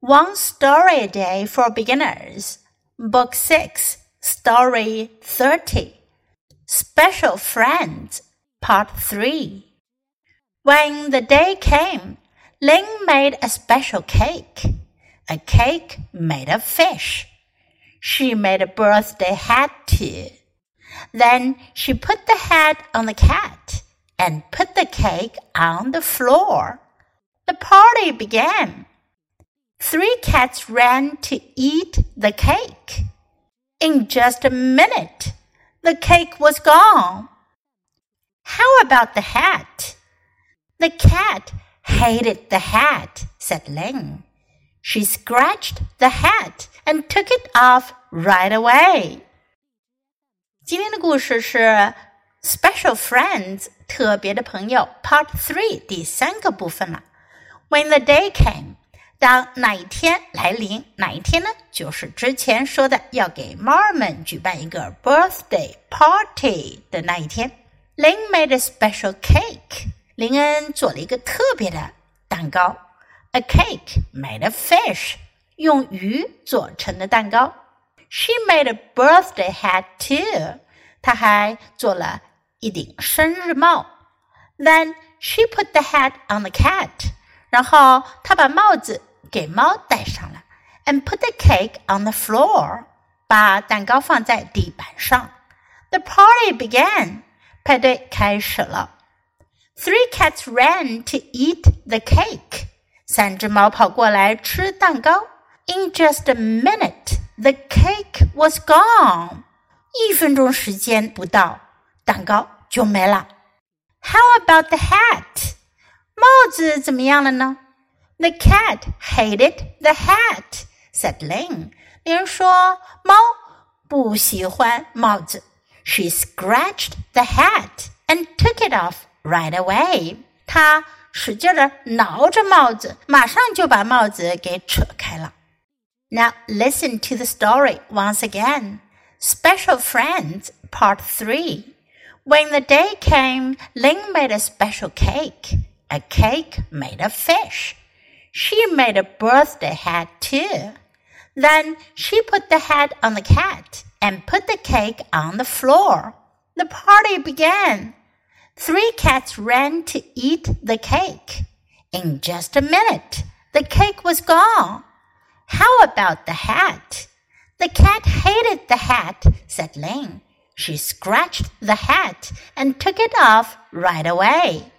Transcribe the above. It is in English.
One Story a Day for Beginners, Book 6, Story 30. Special Friends, Part 3. When the day came, Ling made a special cake, a cake made of fish. She made a birthday hat too. Then she put the hat on the cat and put the cake on the floor. The party began. Three cats ran to eat the cake. In just a minute, the cake was gone. How about the hat? The cat hated the hat, said Ling. She scratched the hat and took it off right away. 今天的故事是 Special Friends 特别的朋友 Part Three 第三个部分了。When the day came， 当哪一天来临，哪一天呢？就是之前说的要给猫儿们举办一个 birthday party 的那一天。Lin made a special cake，林恩做了一个特别的蛋糕，a cake made of fish，用鱼做成的蛋糕。She made a birthday hat too，她还做了一顶生日帽。Then she put the hat on the cat，然后她把帽子给猫戴上了，and put the cake on the floor，把蛋糕放在地板上。The party began，派对开始了。Three cats ran to eat the cake，三只猫跑过来吃蛋糕。In just a minute, the cake was gone。一分钟时间不到，蛋糕就没了。How about the hat？帽子怎么样了呢 ？the cat hated the hat," said Ling. 林说：“猫不喜欢帽子。” She scratched the hat and took it off right away. 她使劲的挠着帽子，马上就把帽子给扯开了。Now listen to the story once again. Special Friends, Part 3. When the day came, Ling made a special cake, a cake made of fish. She made a birthday hat too. Then she put the hat on the cat and put the cake on the floor. The party began. Three cats ran to eat the cake. In just a minute, the cake was gone. How about the hat? The cat hated the hat, said Ling. She scratched the hat and took it off right away.